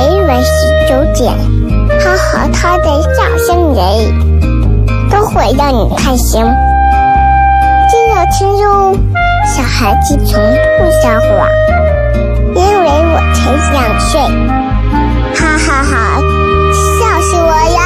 每晚十九点，他和他的笑声人，都会让你开心。记得听哟，小孩子从不撒谎，因为我才两岁。哈哈哈，笑死我！了，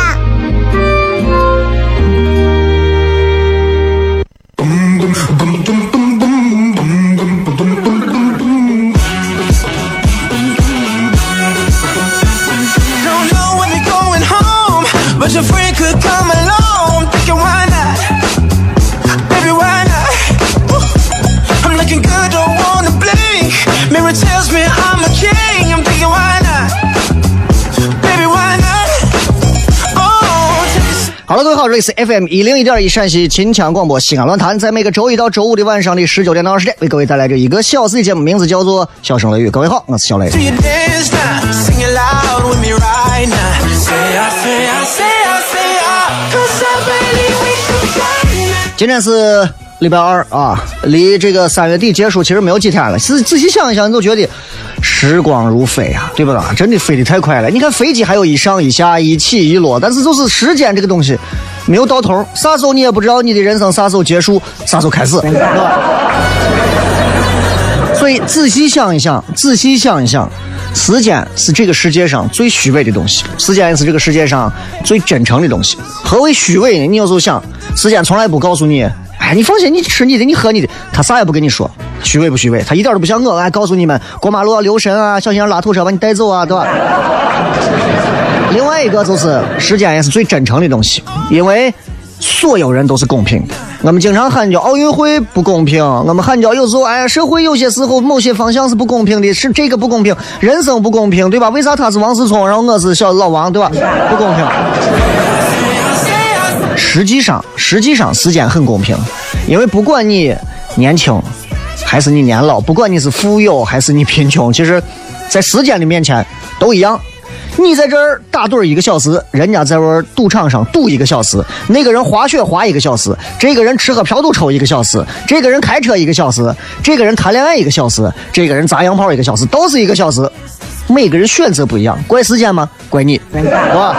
这里是 FM 一零一点一陕西秦腔广播西安论坛，在每个周一到周五的晚上的十九点到二十点，为各位带来这一个小时的节目，名字叫做《笑声雷雨》。各位好，我是小雷。今天是礼拜二啊，离这个三月底结束其实没有几天了。仔仔细想一想，你就觉得时光如飞啊，对不对？真的飞得太快了。你看飞机还有一上一下，一起一落，但是就是时间这个东西没有到头，啥时候你也不知道你的人生啥时候结束，啥时候开始，对吧？所以仔细想一想，仔细想一想，时间是这个世界上最虚伪的东西，时间也是这个世界上最真诚的东西。何为虚伪呢？你有时候想，时间从来不告诉你，哎，你放心，你吃你的，你喝你的，他啥也不跟你说，虚伪不虚伪？他一点都不像我，哎，告诉你们过马路要留神啊，小心让拉土车把你带走啊，对吧？另外一个就是时间也是最真诚的东西，因为所有人都是公平的。我们经常喊叫奥运会不公平，我们喊叫有时候哎呀，社会有些时候某些方向是不公平的，是这个不公平，人生不公平，对吧？为啥他是王思聪，然后我是小老王，对吧？不公平。实际上，实际上时间很公平，因为不管你年轻还是你年老，不管你是富有还是你贫穷，其实，在时间的面前都一样。你在这儿打盹一个小时，人家在玩赌场上赌一个小时，那个人滑雪滑一个小时，这个人吃喝嫖赌抽一个小时，这个人开车一个小时，这个人谈恋爱一个小时，这个人砸洋炮一个小时，都是一个小时。每个人选择不一样，怪时间吗？怪你，是吧？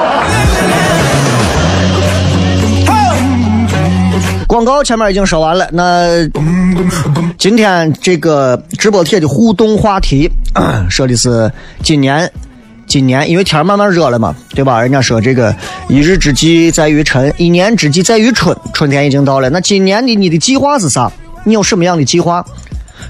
广告前面已经说完了，那今天这个直播贴的互动话题说的是今年。今年因为天慢慢热了嘛，对吧？人家说这个一日之计在于晨，一年之计在于春，春天已经到了。那今年的你的计划是啥？你有什么样的计划？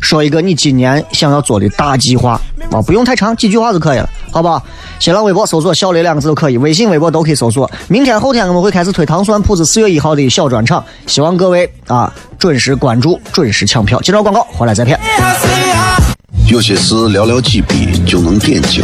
说一个你今年想要做的大计划啊，不用太长，几句话就可以了，好不好？新浪微博搜索“小雷”两个字都可以，微信、微博都可以搜索。明天、后天我们会开始推糖酸铺子四月一号的小专场，希望各位啊准时关注，准时抢票。接着广告，回来再骗。有些事寥寥几笔就能点睛。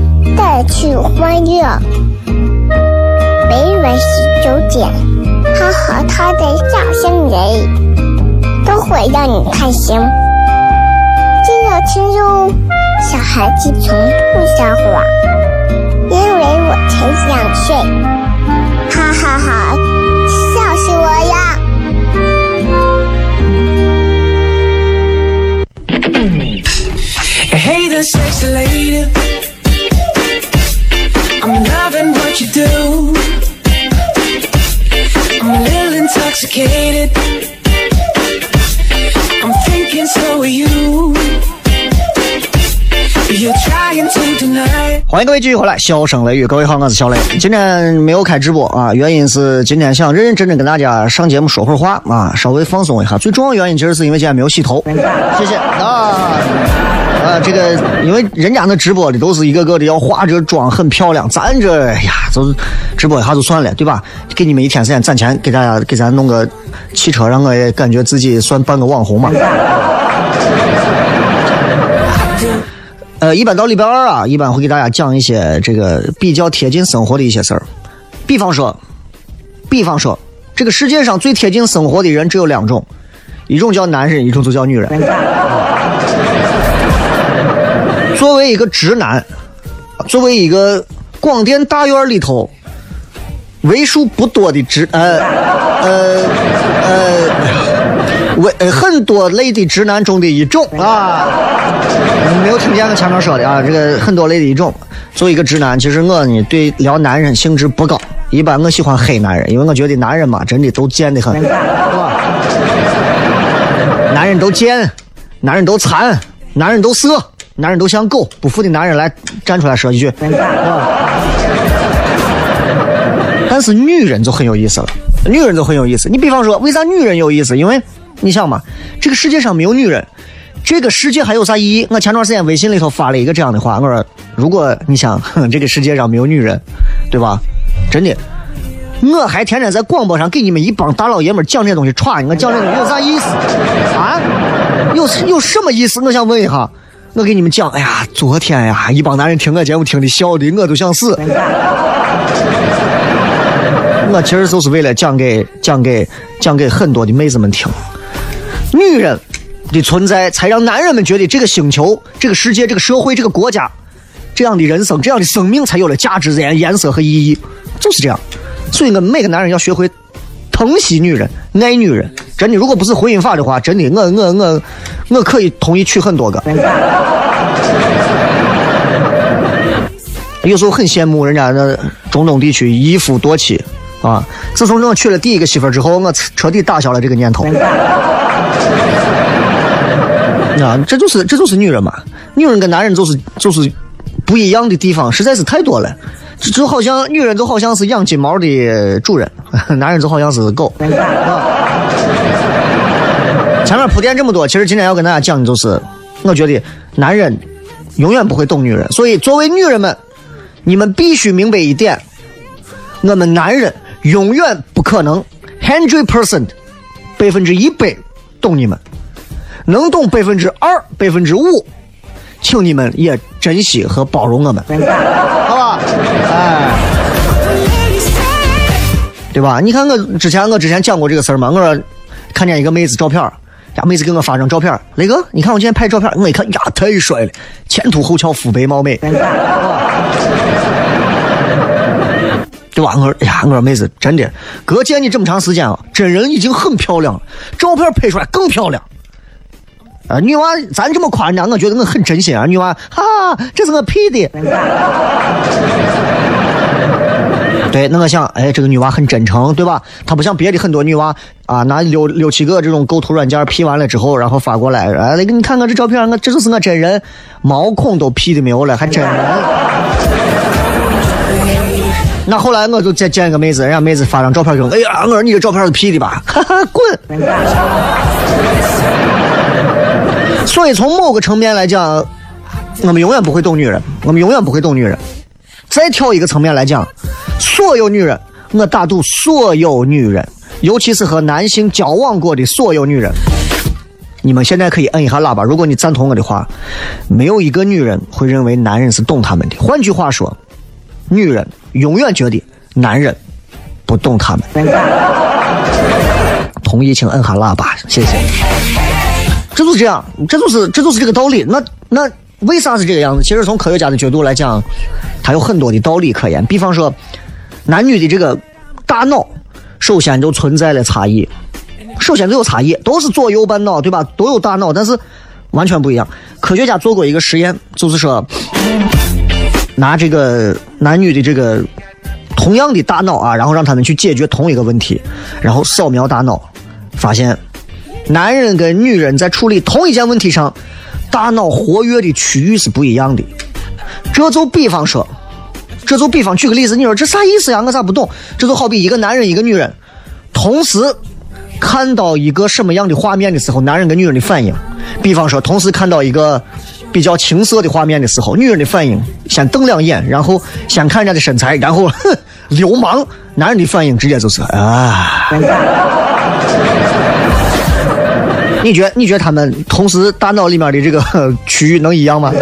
带去欢乐。每晚十九点，他和他的笑声人，都会让你开心。记得听哟，小孩子从不撒谎，因为我才两岁。哈哈哈，笑死我呀！Hey there, sexy lady. I'm loving what you do. I'm a little intoxicated. I'm thinking so are you. You're trying to deny. 欢迎各位继续回来，笑声雷雨，各位好，我是小雷。今天没有开直播啊，原因是今天想认认真真跟大家上节目说会儿话啊，稍微放松一下。最重要原因其实是因为今天没有洗头，谢谢啊。啊，这个因为人家那直播的都是一个个的要化着妆很漂亮，咱这哎呀，就直播一下就算了，对吧？给你们一天时间攒钱，给大家给咱弄个汽车，让我也感觉自己算半个网红嘛。呃，一般到礼拜二啊，一般会给大家讲一些这个比较贴近生活的一些事儿。比方说，比方说，这个世界上最贴近生活的人只有两种，一种叫男人，一种就叫女人。作为一个直男，作为一个广电大院里头为数不多的直呃呃呃为很多类的直男中的一种啊。你没有听见我前面说的啊？这个很多类的一种。作为一个直男，其实我呢对聊男人兴致不高，一般我喜欢黑男人，因为我觉得男人嘛真的都贱的很，是吧？男人都贱，男人都残，男人都色，男人都像狗。不服的男人来站出来说一句？但是女人就很有意思了，女人就很有意思。你比方说，为啥女人有意思？因为你想嘛，这个世界上没有女人。这个世界还有啥意义？我前段时间微信里头发了一个这样的话，我说：如果你想哼 这个世界上没有女人，对吧？真的，我还天天在广播上给你们一帮大老爷们讲这东西，歘，我讲这东西有啥意思啊？有有什么意思？我想问一下，我给你们讲，哎呀，昨天呀，一帮男人听我节目听的笑的我都想死。我其实就是为了讲给讲给讲给很多的妹子们听，女人。的存在，才让男人们觉得这个星球、这个世界、这个社会、这个国家，这样的人生、这样的生命才有了价值、颜颜色和意义，就是这样。所以，我们每个男人要学会疼惜女人、爱女人。真的，如果不是婚姻法的话，真的，我我我我可以同意娶很多个。有时候很羡慕人家那中东地区一夫多妻啊。自从我娶了第一个媳妇之后，我彻底打消了这个念头。啊，这就是这就是女人嘛，女人跟男人就是就是不一样的地方实在是太多了，就就好像女人就好像是养金毛的主人，男人就好像是狗。啊、前面铺垫这么多，其实今天要跟大家讲的就是，我觉得男人永远不会懂女人，所以作为女人们，你们必须明白一点，我们男人永远不可能 hundred percent 百分之一百懂你们。能懂百分之二、百分之五，请你们也珍惜和包容我们，好吧？哎，对吧？你看我之前我之前讲过这个事儿嘛，我说看见一个妹子照片，呀，妹子给我发张照片，雷哥，你看我今天拍照片，我一看呀，太帅了，前凸后翘，肤白貌美，对吧？我说，哎呀，我说妹子，真的，哥见你这么长时间了，真人已经很漂亮了，照片拍出来更漂亮。啊，女娃，咱这么夸人家，我觉得我很真心啊。女娃，哈哈，这是我 P 的。对，那我想，哎，这个女娃很真诚，对吧？她不像别的很多女娃啊，拿六六七个这种构图软件 P 完了之后，然后发过来，哎，你看看这照片，我这就是我真人，毛孔都 P 的没有了，还真人。那后来我就再见一个妹子，人家妹子发张照片给我，哎呀，我说你这照片是 P 的吧？哈哈，滚！所以从某个层面来讲，我们永远不会懂女人，我们永远不会懂女人。再挑一个层面来讲，所有女人，我打赌所有女人，尤其是和男性交往过的所有女人，你们现在可以摁一下喇叭，如果你赞同我的话，没有一个女人会认为男人是懂她们的。换句话说，女人永远觉得男人不懂她们。同意请摁下喇叭，谢谢。这就是这样，这就是这就是这个道理。那那为啥是这个样子？其实从科学家的角度来讲，它有很多的道理可言。比方说，男女的这个大脑，首先就存在了差异。首先就有差异，都是左右半脑，对吧？都有大脑，但是完全不一样。科学家做过一个实验，就是说，拿这个男女的这个同样的大脑啊，然后让他们去解决同一个问题，然后扫描大脑，发现男人跟女人在处理同一件问题上，大脑活跃的区域是不一样的。这就比方说，这就比方举个例子，你说这啥意思呀？我咋不懂？这就好比一个男人一个女人，同时。看到一个什么样的画面的时候，男人跟女人的反应，比方说，同时看到一个比较情色的画面的时候，女人的反应先瞪两眼，然后先看人家的身材，然后哼，流氓；男人的反应直接就是啊。你觉你觉得他们同时大脑里面的这个 区域能一样吗？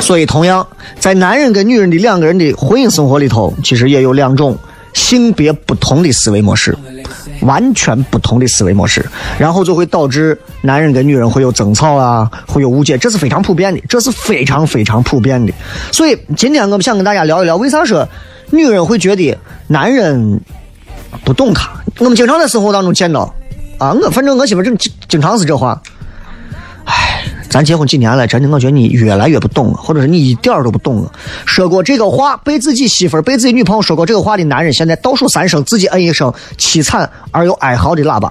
所以，同样在男人跟女人的两个人的婚姻生活里头，其实也有两种。性别不同的思维模式，完全不同的思维模式，然后就会导致男人跟女人会有争吵啊，会有误解，这是非常普遍的，这是非常非常普遍的。所以今天我们想跟大家聊一聊，为啥说女人会觉得男人不懂她？我们经常在生活当中见到啊，我反正我媳妇正经经常是这话。哎咱结婚几年了，真的，我觉得你越来越不懂了，或者是你一点都不懂了。说过这个话，被自己媳妇儿、被自己女朋友说过这个话的男人，现在倒数三声，自己摁一声凄惨而又哀嚎的喇叭，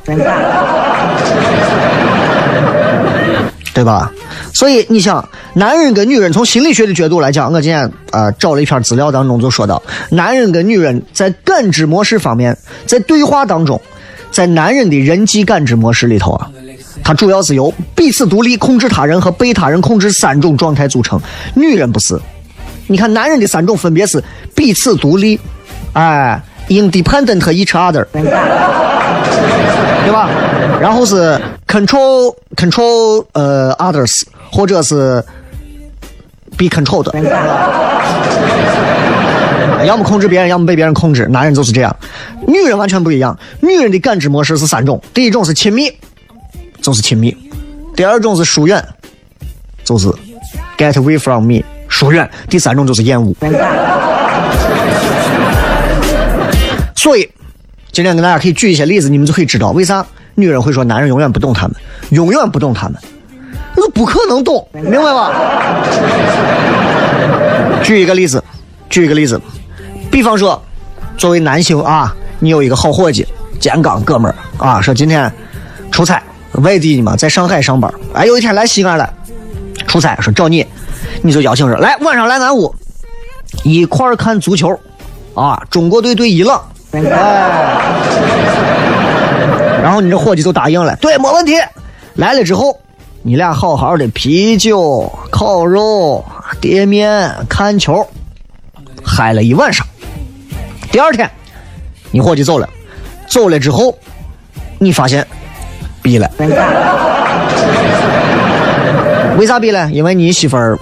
对吧？所以你想，男人跟女人从心理学的角度来讲，我今天啊找了一篇资料当中就说到，男人跟女人在感知模式方面，在对话当中，在男人的人际感知模式里头啊。它主要是由彼此独立、控制他人和被他人控制三种状态组成。女人不是，你看男人的三种分别是彼此独立，哎，independent each other，对吧？然后是 control control 呃 others，或者是 be controlled，要么控制别人，要么被别人控制。男人就是这样，女人完全不一样。女人的感知模式是三种，第一种是亲密。就是亲密，第二种是疏远，就是 get away from me，疏远。第三种就是厌恶。所以，今天跟大家可以举一些例子，你们就可以知道为啥女人会说男人永远不懂他们，永远不懂他们，那不可能懂，明白吧？举一个例子，举一个例子，比方说，作为男性啊，你有一个好伙计，健刚哥们儿啊，说今天出差。外地的嘛，在上海上班。哎，有一天来西安了，出差，说找你，你就邀请说来晚上来俺屋一块儿看足球，啊，中国队对伊朗。哎，然后你这伙计就答应了，对，没问题。来了之后，你俩好好的啤酒、烤肉、碟面、看球，嗨了一晚上。第二天，你伙计走了，走了之后，你发现。逼了，为啥逼了？因为你媳妇儿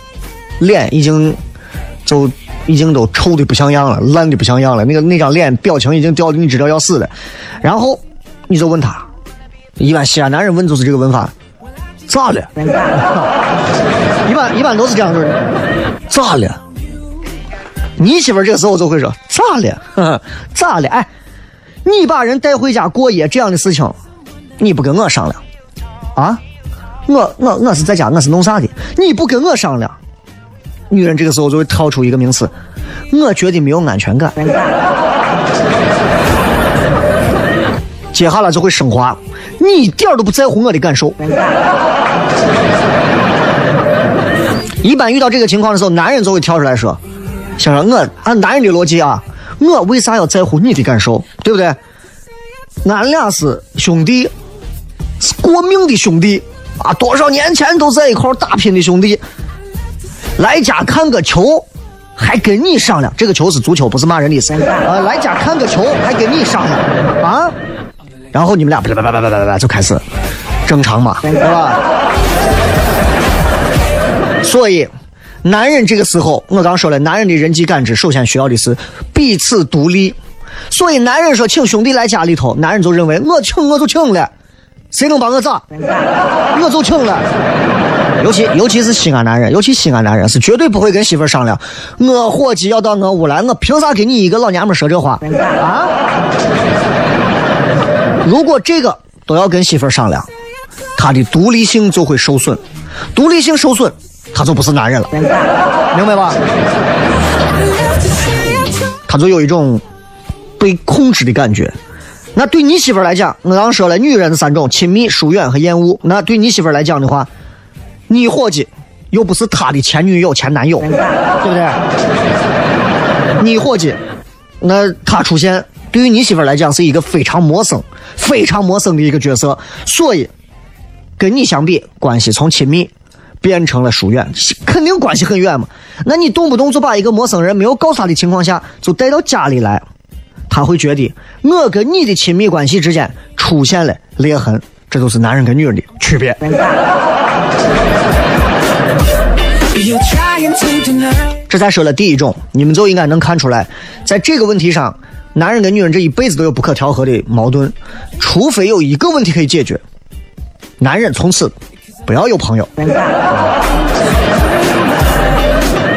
脸已经就已经都臭的不像样了，烂的不像样了。那个那张脸表情已经掉的你知道要死了。然后你就问他，一般西安男人问就是这个问法，咋了？一般一般都是这样说的，咋了？你媳妇这个时候就会说咋了？咋了？哎，你把人带回家过夜这样的事情。你不跟我商量，啊？我我我是在家，我是弄啥的？你不跟我商量，女人这个时候就会跳出一个名词，我觉得没有安全感。接下来就会升华，你一点都不在乎我的感受。一般遇到这个情况的时候，男人就会跳出来说：“先生，我按男人的逻辑啊，我为啥要在乎你的感受？对不对？俺俩是兄弟。”是过命的兄弟啊，多少年前都在一块打拼的兄弟，来家看个球，还跟你商量？这个球是足球，不是骂人的意思啊！来家看个球，还跟你商量啊？然后你们俩叭叭叭叭叭叭叭就开始正常嘛，对吧？所以，男人这个时候，我刚说了，男人的人际感知首先需要的是彼此独立。所以，男人说请兄弟来家里头，男人就认为我请我就请了，谁能把我咋？我就请了。尤其 尤其是西安男人，尤其西安男人是绝对不会跟媳妇商量。我伙计要到我屋来，我凭啥给你一个老娘们说这话啊？如果这个都要跟媳妇商量，他的独立性就会受损，独立性受损，他就不是男人了，明白吧？他就有一种被控制的感觉。那对你媳妇来讲，我刚说了，女人三种：亲密、疏远和厌恶。那对你媳妇来讲的话，你伙计又不是他的前女友、前男友，对不对？你伙计，那他出现对于你媳妇儿来讲是一个非常陌生、非常陌生的一个角色，所以跟你相比，关系从亲密变成了疏远，肯定关系很远嘛。那你动不动就把一个陌生人没有告诉他的情况下就带到家里来，他会觉得我跟你的亲密关系之间出现了裂痕，这就是男人跟女人的区别。这才说了第一种，你们就应该能看出来，在这个问题上，男人跟女人这一辈子都有不可调和的矛盾，除非有一个问题可以解决，男人从此不要有朋友。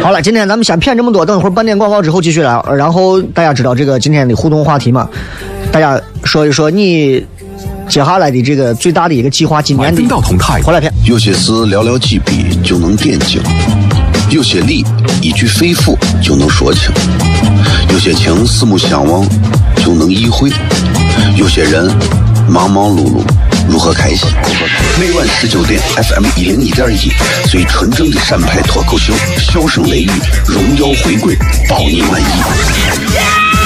好了，今天咱们先骗这么多，等一会儿半点广告之后继续来。然后大家知道这个今天的互动话题吗？大家说一说你接下来的这个最大的一个计划，今年的分道同泰回来片。有些事寥寥几笔就能点睛，有些理一句肺腑就能说清，有些情四目相望就能意会，有些人忙忙碌碌如何开心？每晚十九点，FM 一零一点一，最纯正的陕派脱口秀，笑声雷雨，荣耀回归，保你满意。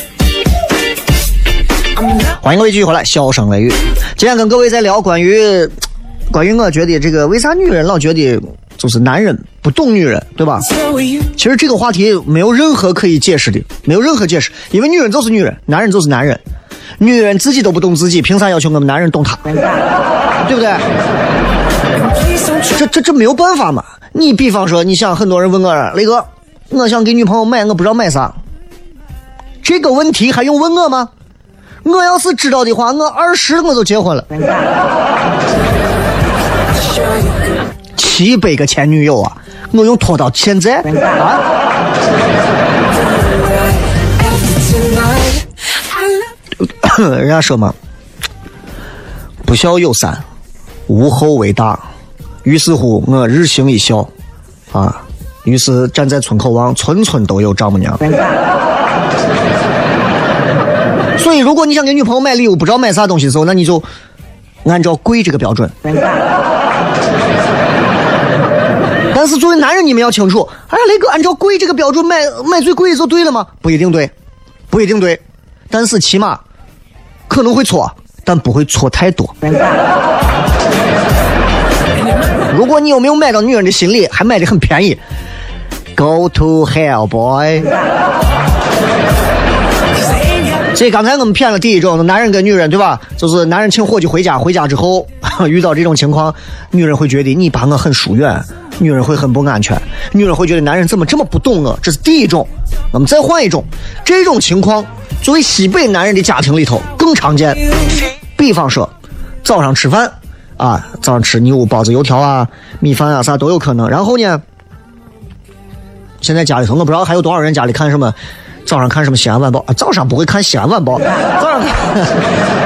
欢迎各位继续回来，笑声雷雨。今天跟各位在聊关于关于我觉得这个为啥女人老觉得就是男人不懂女人，对吧？其实这个话题没有任何可以解释的，没有任何解释，因为女人就是女人，男人就是男人，女人自己都不懂自己，凭啥要求我们男人懂她？对不对.这这这没有办法嘛。你比方说，你想很多人问我，雷哥，我想给女朋友买，我不知道买啥。这个问题还用问我吗？我要是知道的话，我二十我就结婚了。七百个前女友啊，我用拖到现在啊！人家说嘛，不孝有三，无后为大。于是乎，我日行一孝，啊，于是站在村口望，村村都有丈母娘。所以，如果你想给女朋友买礼物，不知道买啥东西的时候，那你就按照贵这个标准。但是作为男人，你们要清楚，哎呀，雷哥，按照贵这个标准买买最贵的就对了吗？不一定对，不一定对，但是起码可能会错，但不会错太多。如果你有没有买到女人的心里，还买的很便宜，Go to hell, boy。所以刚才我们骗了第一种，男人跟女人对吧？就是男人请伙计回家，回家之后 遇到这种情况，女人会觉得你把我很疏远，女人会很不安全，女人会觉得男人怎么这么不懂我？这是第一种。我们再换一种，这种情况作为西北男人的家庭里头更常见。比方说，早上吃饭，啊，早上吃牛包子、油条啊、米饭啊，啥都有可能。然后呢，现在家里头我不知道还有多少人家里看什么，早上看什么《西安晚报》啊，早上不会看《西安晚报》，早上看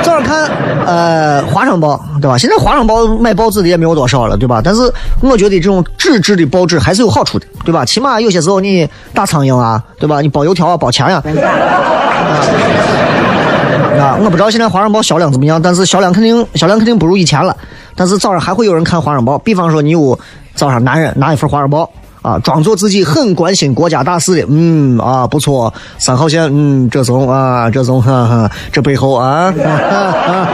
早上看呃《华商报》，对吧？现在《华商报》买报纸的也没有多少了，对吧？但是我觉得这种纸质的报纸还是有好处的，对吧？起码有些时候你打苍蝇啊，对吧？你包油条啊，包钱呀、啊，我不知道现在《华商报》销量怎么样，但是销量肯定销量肯定不如以前了。但是早上还会有人看《华商报》，比方说你有早上男人拿一份《华商报》啊，装作自己很关心国家大事的，嗯啊不错，三号线，嗯这种啊这种哈哈，这背后啊，哈哈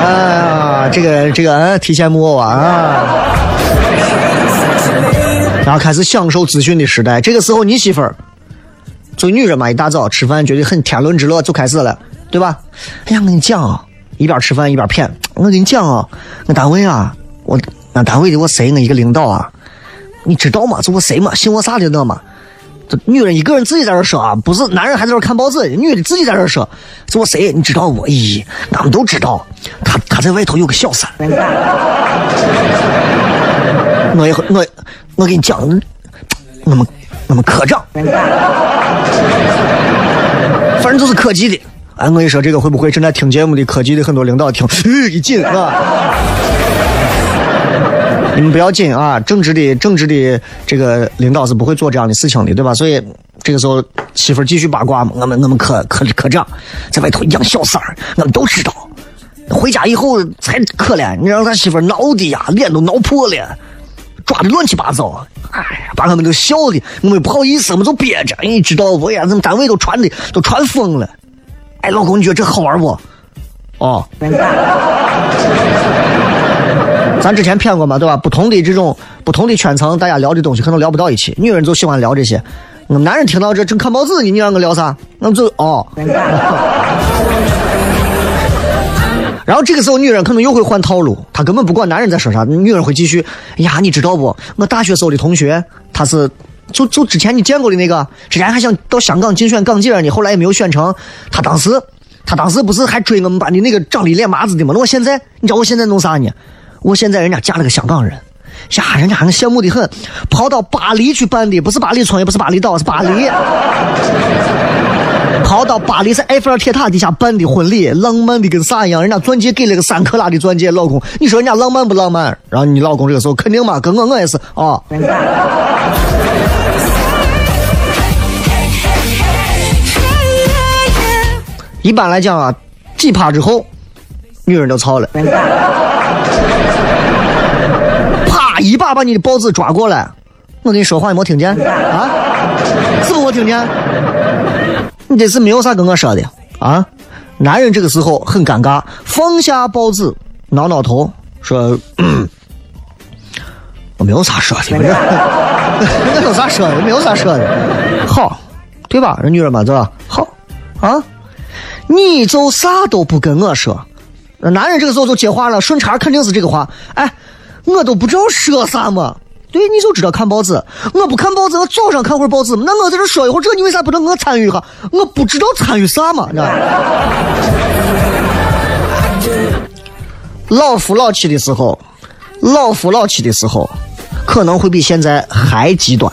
哎呀这个这个嗯提线木偶啊啊。然后开始享受资讯的时代，这个时候你媳妇儿作为女人嘛，一大早吃饭觉得很天伦之乐，就开始了，对吧？哎呀，我跟你讲啊，一边吃饭一边谝，我跟你讲啊，我单位啊，我俺单位的我谁我一个领导啊，你知道吗？就我谁嘛，姓我啥的那嘛。这女人一个人自己在这说啊，不是男人还在这看报纸，女的自己在这说，是我谁？你知道不？咦，俺们都知道，他他在外头有个小三。我也我我给你讲，我们我们科长，反正都是科技的。哎，我跟你说，这个会不会正在听节目的科技的很多领导听？一紧啊！你们不要紧啊，正直的正直的这个领导是不会做这样的事情的，对吧？所以这个时候媳妇儿继续八卦嘛，我们我们科科科长在外头养小三儿，我们都知道。回家以后才可怜，你让他媳妇儿闹的呀，脸都闹破了。抓的乱七八糟，哎呀，把我们都笑的，我们不好意思，我们就憋着。你知道不呀？咱们单位都传的都传疯了。哎，老公，你觉得这好玩不？哦，咱之前谝过嘛，对吧？不同的这种不同的圈层，大家聊的东西可能聊不到一起。女人就喜欢聊这些，我男人听到这正看报纸呢，你让我聊啥？那就哦。然后这个时候，女人可能又会换套路，她根本不管男人在说啥，女人会继续。哎呀，你知道不？我大学时候的同学，他是就就之前你见过的那个，之前还想到香港竞选港姐呢，后来也没有选成。他当时，他当时不是还追我们班的那个长得脸麻子的吗？那我现在，你知道我现在弄啥呢？我现在人家嫁了个香港人，呀，人家还羡慕的很，跑到巴黎去办的，不是巴黎村，也不是巴厘岛，是巴黎。跑到巴黎，在埃菲尔铁塔底下办的婚礼，浪漫的跟啥一样？人家钻戒给了个三克拉的钻戒，老公，你说人家浪漫不浪漫？然后你老公这个时候肯定嘛，跟我我也是啊。一般来讲啊，几趴之后，女人就操了，一把把你的报纸抓过来。我跟你说话，你没听见啊？是不我听见？你这是没有啥跟我说的啊？男人这个时候很尴尬，放下报纸，挠挠头，说：“ 我没有啥说的，我这 没有啥说的，没有啥说的，好，对吧？人女人嘛，对吧？好啊，你就啥都不跟我说。男人这个时候就接话了，顺茬肯定是这个话。哎，我都不知道说啥嘛。对，你就知道看报纸。我不看报纸，我早上看会儿报纸。那我在这说一会儿，这你为啥不让我参与一下？我不知道参与啥嘛，你知道吧？老夫老妻的时候，老夫老妻的时候，可能会比现在还极端。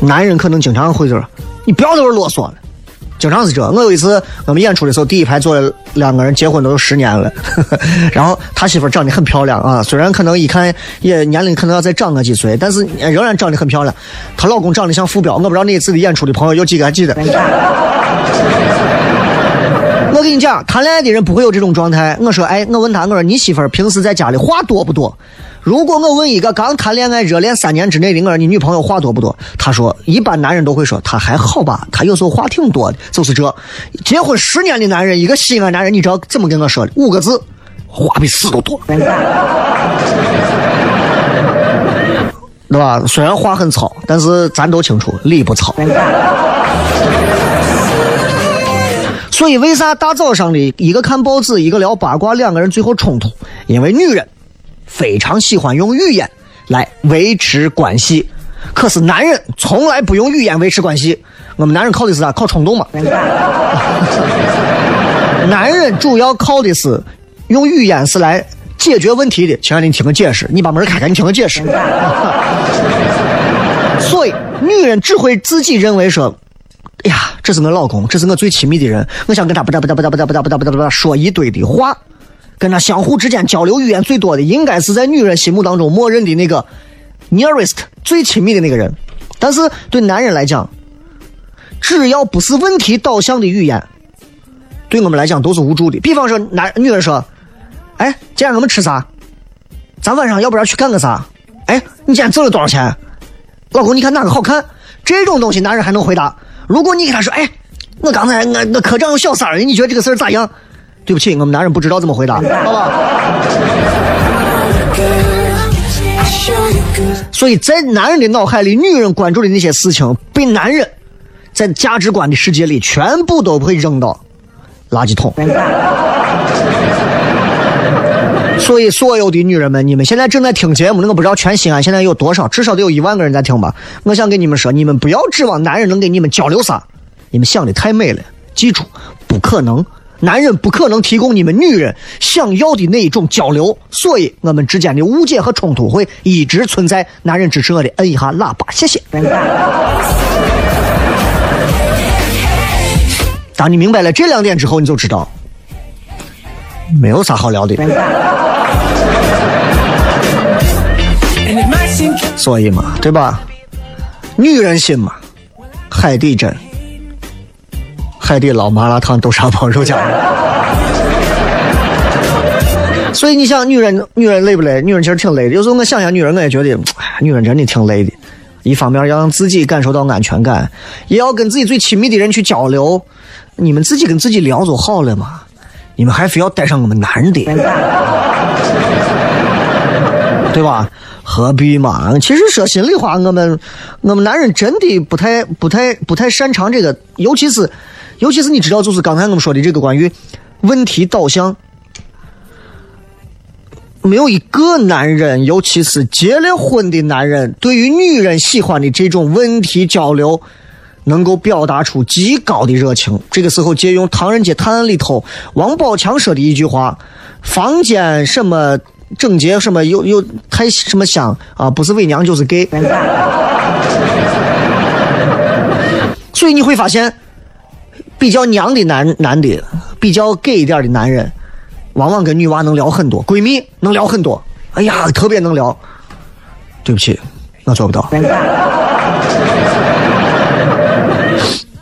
男人可能经常会这，你不要在这啰嗦了。经常是这。我有一次我们演出的时候，第一排坐了两个人，结婚都有十年了，然后他媳妇长得很漂亮啊，虽然可能一看也年龄可能要再长个几岁，但是仍然长得很漂亮。她老公长得像傅彪，我不知道那一次的演出的朋友有几个还记得。我跟你讲，谈恋爱的人不会有这种状态。我说，哎，我问他，我说你媳妇儿平时在家里话多不多？如果我问一个刚谈恋爱热恋三年之内的，我说你女朋友话多不多？他说，一般男人都会说他还好吧，他有时候话挺多的，就是这。结婚十年的男人，一个西安男人，你知道怎么跟我说的？五个字，话比屎都多，对吧？虽然话很糙，但是咱都清楚理不糙。所以，为啥大早上的一个看报纸，一个聊八卦，两个人最后冲突？因为女人非常喜欢用语言来维持关系，可是男人从来不用语言维持关系。我们男人靠的是啥？靠冲动嘛。男人主要靠的是用语言是来解决问题的，亲爱的，你听个解释，你把门开开，你听个解释。所以，女人只会自己认为说，哎呀，这是我老公，这是我最亲密的人，我想跟他不哒不哒不哒不哒不哒不哒不哒不哒说一堆的话，跟他相互之间交流语言最多的，应该是在女人心目当中默认的那个 nearest 最亲密的那个人。但是对男人来讲，只要不是问题导向的语言，对我们来讲都是无助的。比方说，男女人说：“哎，今天我们吃啥？咱晚上要不然去干个啥？哎，你今天挣了多少钱？老公，你看哪个好看？”这种东西男人还能回答。如果你给他说：“哎，我刚才我我科长有小三儿，你觉得这个事儿咋样？”对不起，我们男人不知道怎么回答，好吧？所以在男人的脑海里，女人关注的那些事情，被男人在价值观的世界里全部都会扔到垃圾桶。所以，所有的女人们，你们现在正在听节目，那个不知道全西安现在有多少，至少得有一万个人在听吧。我想跟你们说，你们不要指望男人能给你们交流啥，你们想的太美了，记住，不可能。男人不可能提供你们女人想要的那一种交流，所以我们之间的误解和冲突会一直存在。男人支持我的，摁一下喇叭，谢谢。当你明白了这两点之后，你就知道没有啥好聊的。所以嘛，对吧？女人心嘛，海底针，海底捞麻辣烫豆沙包肉夹馍。所以你想，女人女人累不累？女人其实挺累的。有时候我想想女人，我也觉得，哎，女人真的挺累的。一方面要让自己感受到安全感，也要跟自己最亲密的人去交流。你们自己跟自己聊就好了嘛，你们还非要带上我们男的。对吧？何必嘛？其实说心里话，我们我们男人真的不太不太不太擅长这个，尤其是尤其是你知道，就是刚才我们说的这个关于问题导向，没有一个男人，尤其是结了婚的男人，对于女人喜欢的这种问题交流。能够表达出极高的热情。这个时候，借用《唐人街探案》里头王宝强说的一句话：“房间什么整洁，什么又又太什么香啊，不是伪娘就是 gay。”所以你会发现，比较娘的男男的，比较 gay 一点的男人，往往跟女娃能聊很多，闺蜜能聊很多。哎呀，特别能聊。对不起，我做不到。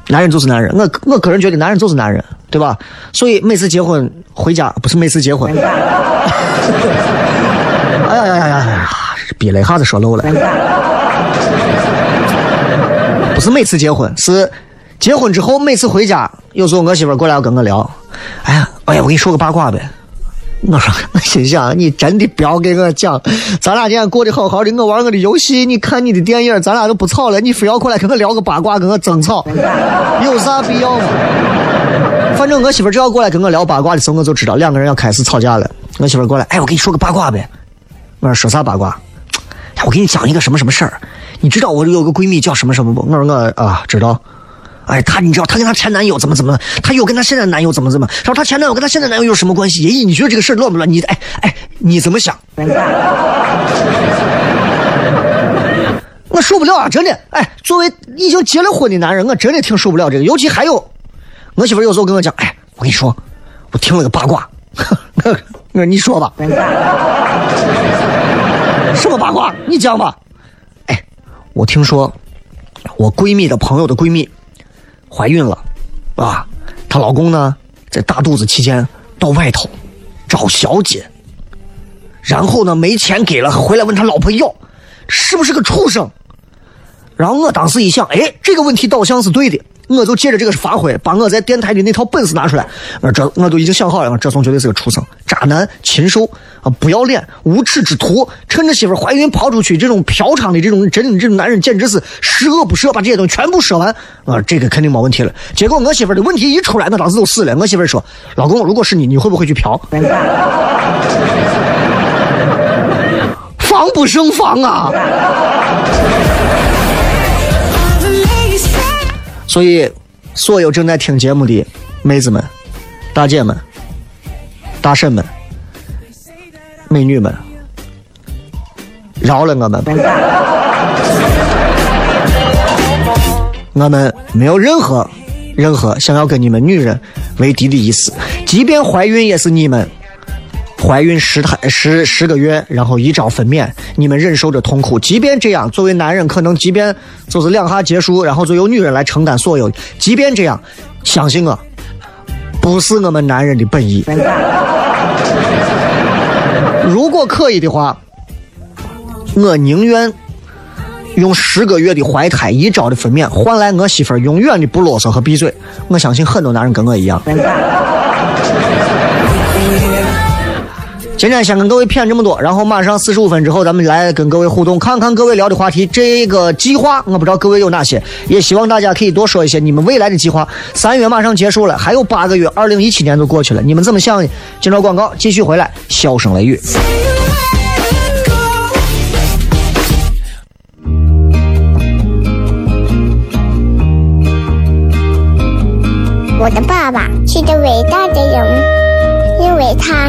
男人就是男人，我我个人觉得男人就是男人，对吧？所以每次结婚回家不是每次结婚。哎呀呀呀呀呀！憋了一下子说漏了。不是每次结婚，是结婚之后每次回家，有时候我媳妇过来要跟我聊，哎呀，哎呀，我跟你说个八卦呗。我说，我心想，你真的不要给我讲，咱俩今天过得好好的，我玩我的游戏，你看你的电影，咱俩都不吵了，你非要过来跟我聊个八卦，跟我争吵，有啥必要吗？反正我媳妇只要过来跟我聊八卦的时候，我就知道两个人要开始吵架了。我媳妇过来，哎，我给你说个八卦呗。我说说啥八卦？哎，我给你讲一个什么什么事儿。你知道我有个闺蜜叫什么什么不？我说我啊知道。哎，她你知道她跟她前男友怎么怎么，她又跟她现在男友怎么怎么，然后她前男友跟她现在男友有什么关系？咦，你觉得这个事乱不乱？你哎哎，你怎么想？我受不了啊，真的。哎，作为已经结了婚的男人，我真的挺受不了这个。尤其还有，我媳妇有时候跟我讲，哎，我跟你说，我听了个八卦，我说你说吧，什么八卦？你讲吧。哎，我听说我闺蜜的朋友的闺蜜。怀孕了，啊，她老公呢在大肚子期间到外头找小姐，然后呢没钱给了，回来问他老婆要，是不是个畜生？然后我当时一想，哎，这个问题导向是对的，我就借着这个发挥，把我在电台的那套本事拿出来。我这我都已经想好了，这怂绝对是个畜生、渣男、禽兽啊，不要脸、无耻之徒，趁着媳妇怀孕跑出去，这种嫖娼的这种真的这种男人简直是十恶不赦，把这些东西全部说完啊，这个肯定没问题了。结果我媳妇的问题一出来，我当时就死了。我媳妇说：“老公，如果是你，你会不会去嫖？” 防不胜防啊！所以，所有正在听节目的妹子们、大姐们、大婶们，美女们，饶了我们吧。我们没有任何任何想要跟你们女人为敌的意思，即便怀孕也是你们怀孕十胎十十个月，然后一朝分娩，你们忍受着痛苦。即便这样，作为男人，可能即便就是两下结束，然后就由女人来承担所有。即便这样，相信我，不是我们男人的本意。如果可以的话，我宁愿用十个月的怀胎，一朝的分娩，换来我媳妇永远的不啰嗦和闭嘴。我相信很多男人跟我一样。今天先跟各位谝这么多，然后马上四十五分之后，咱们来跟各位互动，看看各位聊的话题。这个计划我不知道各位有哪些，也希望大家可以多说一些你们未来的计划。三月马上结束了，还有八个月，二零一七年就过去了，你们怎么想的？进到广告，继续回来，笑声雷雨。我的爸爸是个伟大的人，因为他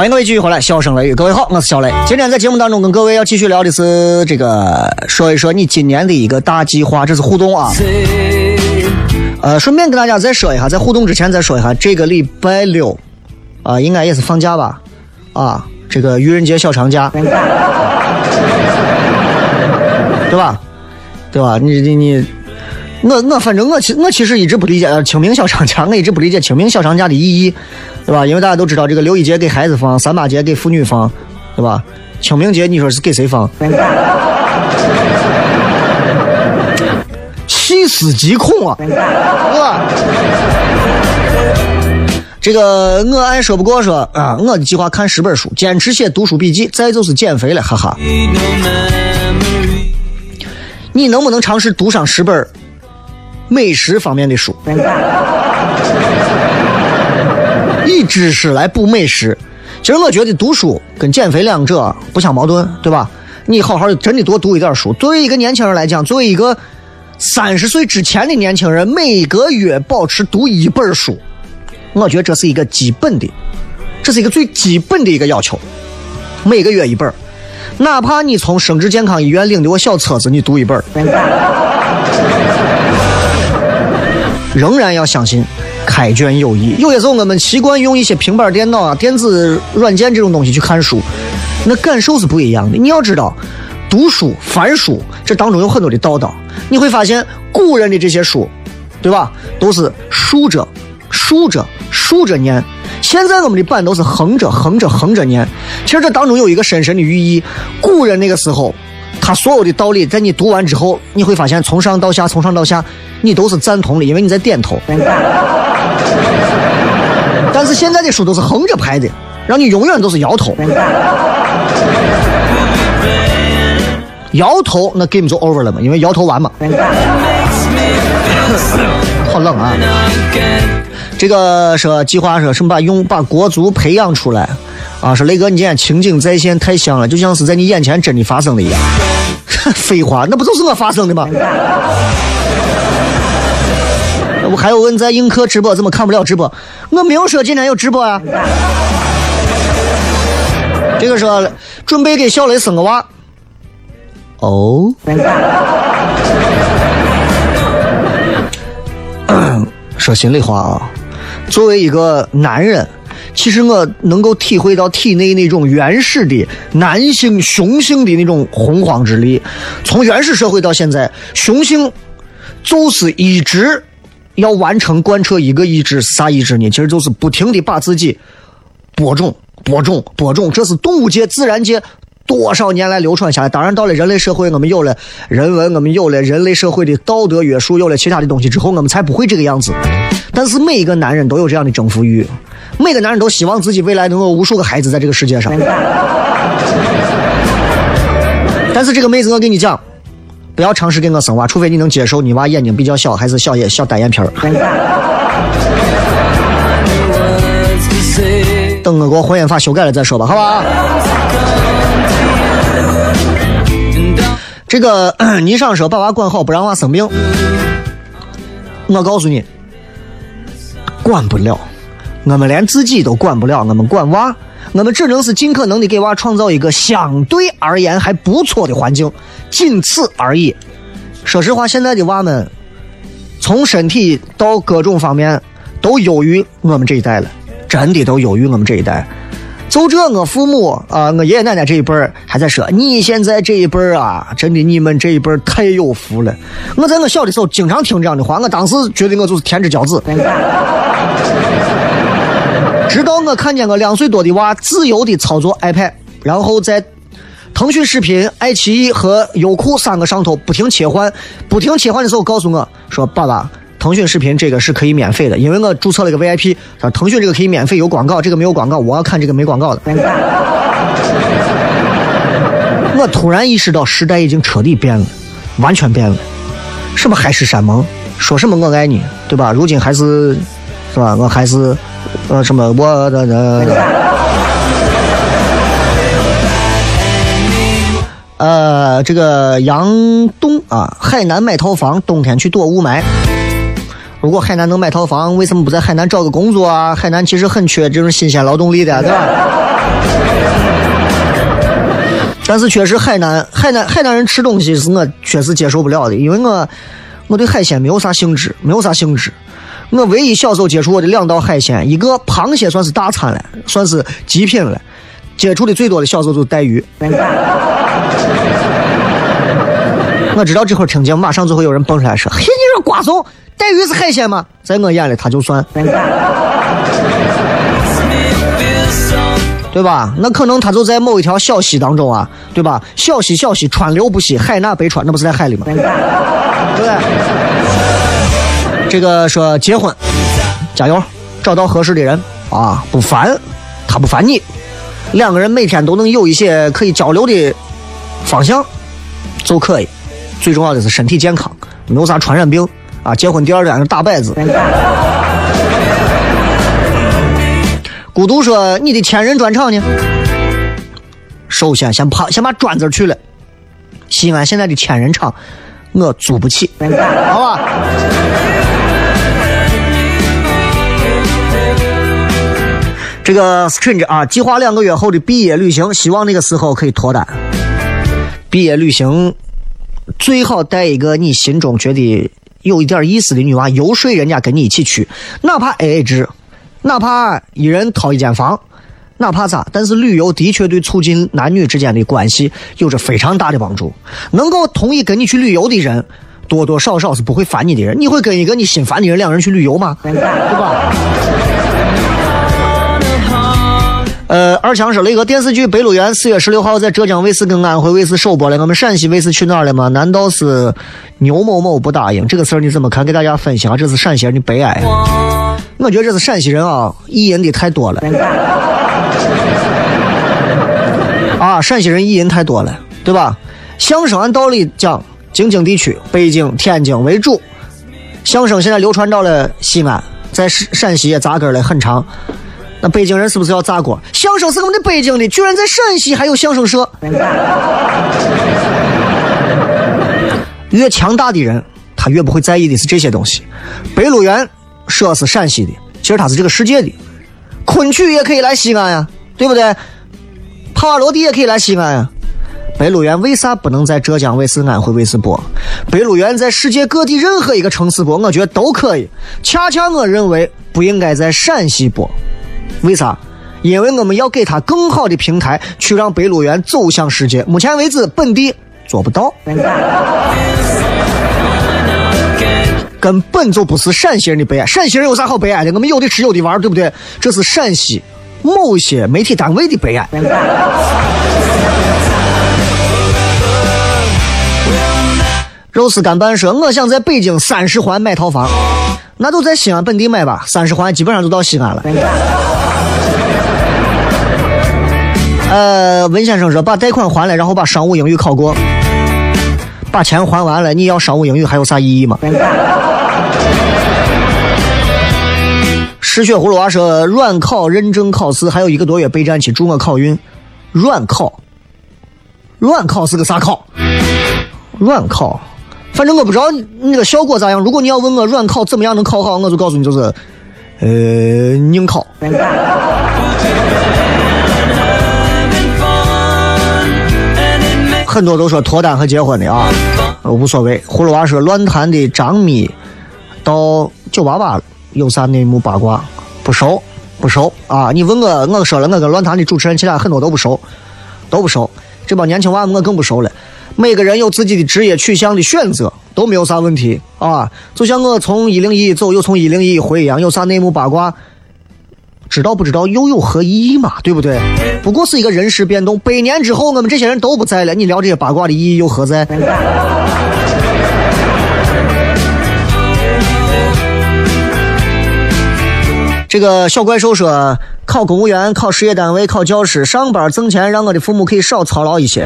欢迎各位继续回来，笑声雷雨，各位好，我是小雷。今天在节目当中跟各位要继续聊的是这个，说一说你今年的一个大计划，这是互动啊。呃，顺便跟大家再说一下，在互动之前再说一下，这个礼拜六啊、应该也是放假吧？啊，这个愚人节小长假，对吧？对吧？你你你，我我反正我其我其实一直不理解清明小长假，我一直不理解清明小长假的意义，对吧？因为大家都知道，这个六一节给孩子放，三八节给妇女放，对吧？清明节你说是给谁放？细思极恐啊，对吧？这个我爱说不过说啊，我的计划看十本书，坚持写读书笔记，再就是减肥了，哈哈。你能不能尝试读上十本美食方面的书？以知识来补美食。其实我觉得读书跟减肥两者不相矛盾，对吧？你好好的真的多读一点书。作为一个年轻人来讲，作为一个三十岁之前的年轻人，每个月保持读一本书，我觉得这是一个基本的，这是一个最基本的一个要求。每个月一本儿，哪怕你从生殖健康医院领的我小册子，你读一本儿，仍然要相信开卷有益。有些时候我们习惯用一些平板电脑啊、电子软件这种东西去看书，那感受是不一样的。你要知道，读书、翻书这当中有很多的道道，你会发现古人的这些书，对吧，都是竖着、竖着、竖着念。现在我们的版都是横着、横着、横着念。其实这当中有一个深深的寓意。古人那个时候，他所有的道理，在你读完之后，你会发现从上到下，从上到下，你都是赞同的，因为你在点头。但是现在的书都是横着排的，让你永远都是摇头。摇头，那 game 就 over 了嘛，因为摇头完嘛。好冷啊！这个说计划说什么把用把国足培养出来啊？说雷哥，你今天情景再现太像了，就像是在你眼前真的发生的一样。废话，那不就是我发生的吗？我还有问在映客直播怎么看不了直播？我没有说今天有直播啊。这个说准备给小雷生个娃。哦。说心里话啊，作为一个男人，其实我能够体会到体内那种原始的男性雄性的那种洪荒之力。从原始社会到现在，雄性就是一直要完成贯彻一个意志，啥意志呢？其实就是不停的把自己播种、播种，播种，这是动物界、自然界多少年来流传下来。当然，到了人类社会，我们有了人文，我们有了人类社会的道德约束，有了其他的东西之后，我们才不会这个样子。但是每一个男人都有这样的征服欲，每个男人都希望自己未来能有无数个孩子在这个世界上。但是这个妹子，我跟你讲，不要尝试给我生娃，除非你能接受你娃眼睛比较小，还是小眼小单眼皮儿。等我给我婚姻法修改了再说吧，好吧？这个倪尚说把娃管好，不让娃生病。我告诉你，管不了，我们连自己都管不了，我们管娃，我们只能是尽可能的给娃创造一个相对而言还不错的环境，仅此而已。说实话，现在的娃们从身体到各种方面都优于我们这一代了，真的都优于我们这一代。就这，我父母啊、我爷爷奶奶这一辈儿还在说，你现在这一辈儿啊，真的你们这一辈儿太有福了。我在我小的时候经常听这样的话，我当时觉得我就是天之骄子。直到我看见我两岁多的娃自由的操作 iPad，然后在腾讯视频、爱奇艺和优酷三个上头不停切换，不停切换的时候告诉我说：“爸爸，腾讯视频这个是可以免费的，因为我注册了一个 VIP，腾讯这个可以免费有广告，这个没有广告，我要看这个没广告的。”我突然意识到时代已经彻底变了，完全变了。什么海誓山盟，说什么我爱你，对吧？如今还是，是吧？我还是，呃，什么我的的。呃，这个杨东啊，海南买套房，冬天去躲雾霾。如果海南能买套房，为什么不在海南找个工作啊？海南其实很缺这种新鲜劳动力的，对吧？但是确实海南海南海南人吃东西是我确实接受不了的，因为我我对海鲜没有啥兴致，没有啥兴致。我唯一小时候接触过的两道海鲜，一个螃蟹算是大餐了，算是极品了。接触的最多的小时候就是带鱼。我知道这会儿听见，马上就会有人蹦出来说：“嘿，你这瓜怂，带鱼是海鲜吗？”在我眼里，它就算，对吧？那可能它就在某一条小溪当中啊，对吧？小溪小溪，川流不息，海纳百川，那不是在海里吗？对不对？这个说结婚，加油，找到合适的人啊，不烦，他不烦你，两个人每天都能有一些可以交流的方向就可以。最重要的是身体健康，没有啥传染病啊。结婚第二天打摆子。孤独说：“你的千人专场呢？首先先把先把砖子去了。西安现在的千人场，我租不起，好吧？这个 Strange 啊，计划两个月后的毕业旅行，希望那个时候可以脱单。毕业旅行最好带一个你心中觉得有一点意思的女娃，游说人家跟你一起去，哪怕 AA 制，哪怕一人掏一间房，哪怕咋，但是旅游的确对促进男女之间的关系有着非常大的帮助。能够同意跟你去旅游的人，多多少少是不会烦你的人。你会跟一个你心烦的人两人去旅游吗？对吧？呃，二强说了一个电视剧《白鹿原》，四月十六号在浙江卫视跟安徽卫视首播了。我们陕西卫视去哪儿了吗？难道是牛某某不答应这个事儿？你怎么看？给大家分析下，这是陕西人的悲哀。我觉得这是陕西人啊，意淫的太多了。啊，陕西人意淫太多了，对吧？相声按道理讲，京津地区，北京、天津为主，相声现在流传到了西安，在陕陕西也扎根了很长。那北京人是不是要炸锅？相声是我们的北京的，居然在陕西还有相声社。越强大的人，他越不会在意的是这些东西。白鹿原说是陕西的，其实它是这个世界的。昆曲也可以来西安呀，对不对？帕瓦罗蒂也可以来西安呀。白鹿原为啥不能在浙江卫视、安徽卫视播？白鹿原在世界各地任何一个城市播，我觉得都可以。恰恰我认为不应该在陕西播，为啥？因为我们要给他更好的平台，去让白鹿原走向世界。目前为止，本地做不到，根本就不是陕西人的悲哀。陕西人有啥好悲哀的？我们有的吃有的玩，对不对？这是陕西，某些媒体单位的悲哀。肉丝干拌说：“我想在北京三十环买套房，那就在西安本地买吧。三十环基本上就到西安了。”呃，文先生说：“把贷款还了，然后把商务英语考过，把钱还完了，你要商务英语还有啥意义吗？”失血葫芦娃说：“软考认证考试还有一个多月备战期，祝我考运。”软考，软考是个啥考？软考，反正我不知道那个效果咋样。如果你要问我软考怎么样能考好，我就告诉你就是，呃，硬考。很多都说脱单和结婚的啊，无所谓。葫芦娃说乱谈的张咪到九八八，有啥内幕八卦？不熟，不熟啊！你问我，我说了，我跟乱谈的主持人其他很多都不熟，都不熟。这帮年轻娃我更不熟了。每个人有自己的职业取向的选择，都没有啥问题啊。就像我从一零一走，又从一零一回一样，有啥内幕八卦？知道不知道又有何意义嘛？对不对？不过是一个人事变动，百年之后我们这些人都不在了，你聊这些八卦的意义又何在？这个小怪兽说，考公务员、考事业单位、考教师，上班挣钱，让我的父母可以少操劳一些。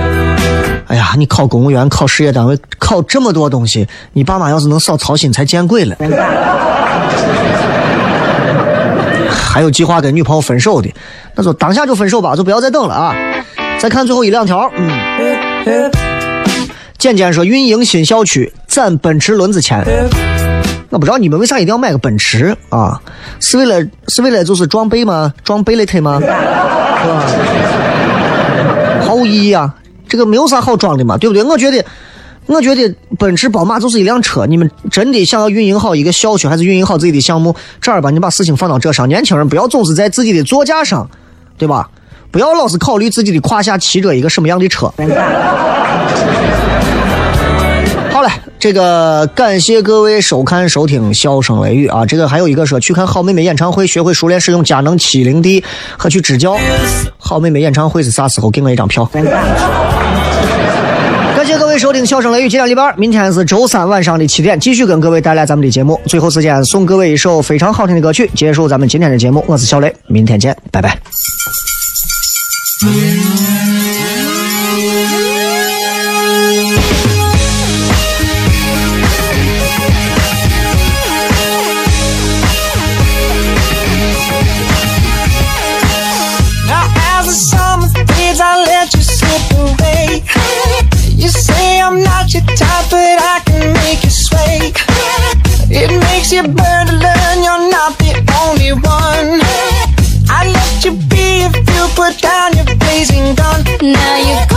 哎呀，你考公务员、考事业单位，考这么多东西，你爸妈要是能少操心，才见鬼了。还有计划跟女朋友分手的，那就当下就分手吧，就不要再等了啊！再看最后一两条，嗯，简简说运营新校区攒奔驰轮子钱，我不知道你们为啥一定要买个奔驰啊？是为了是为了就是装备吗？装备了腿吗？是吧？毫无意义啊！这个没有啥好装的嘛，对不对？我觉得。我觉得奔驰、宝马就是一辆车。你们真的想要运营好一个校区，还是运营好自己的项目？这儿吧，你把事情放到这上。年轻人不要总是在自己的座驾上，对吧？不要老是考虑自己的胯下骑着一个什么样的车。好了，这个感谢各位收看收听《笑声雷雨》啊。这个还有一个说去看好妹妹演唱会，学会熟练使用佳能七零 D 和去支教。好妹妹演唱会是啥时候？给我一张票。感谢各位收听《笑声雷雨》，今天礼拜二，明天是周三晚上的七点，继续跟各位带来咱们的节目。最后时间送各位一首非常好听的歌曲，结束咱们今天的节目。我是小雷，明天见，拜拜。You burn to learn you're not the only one. I let you be if you put down your blazing gun. Now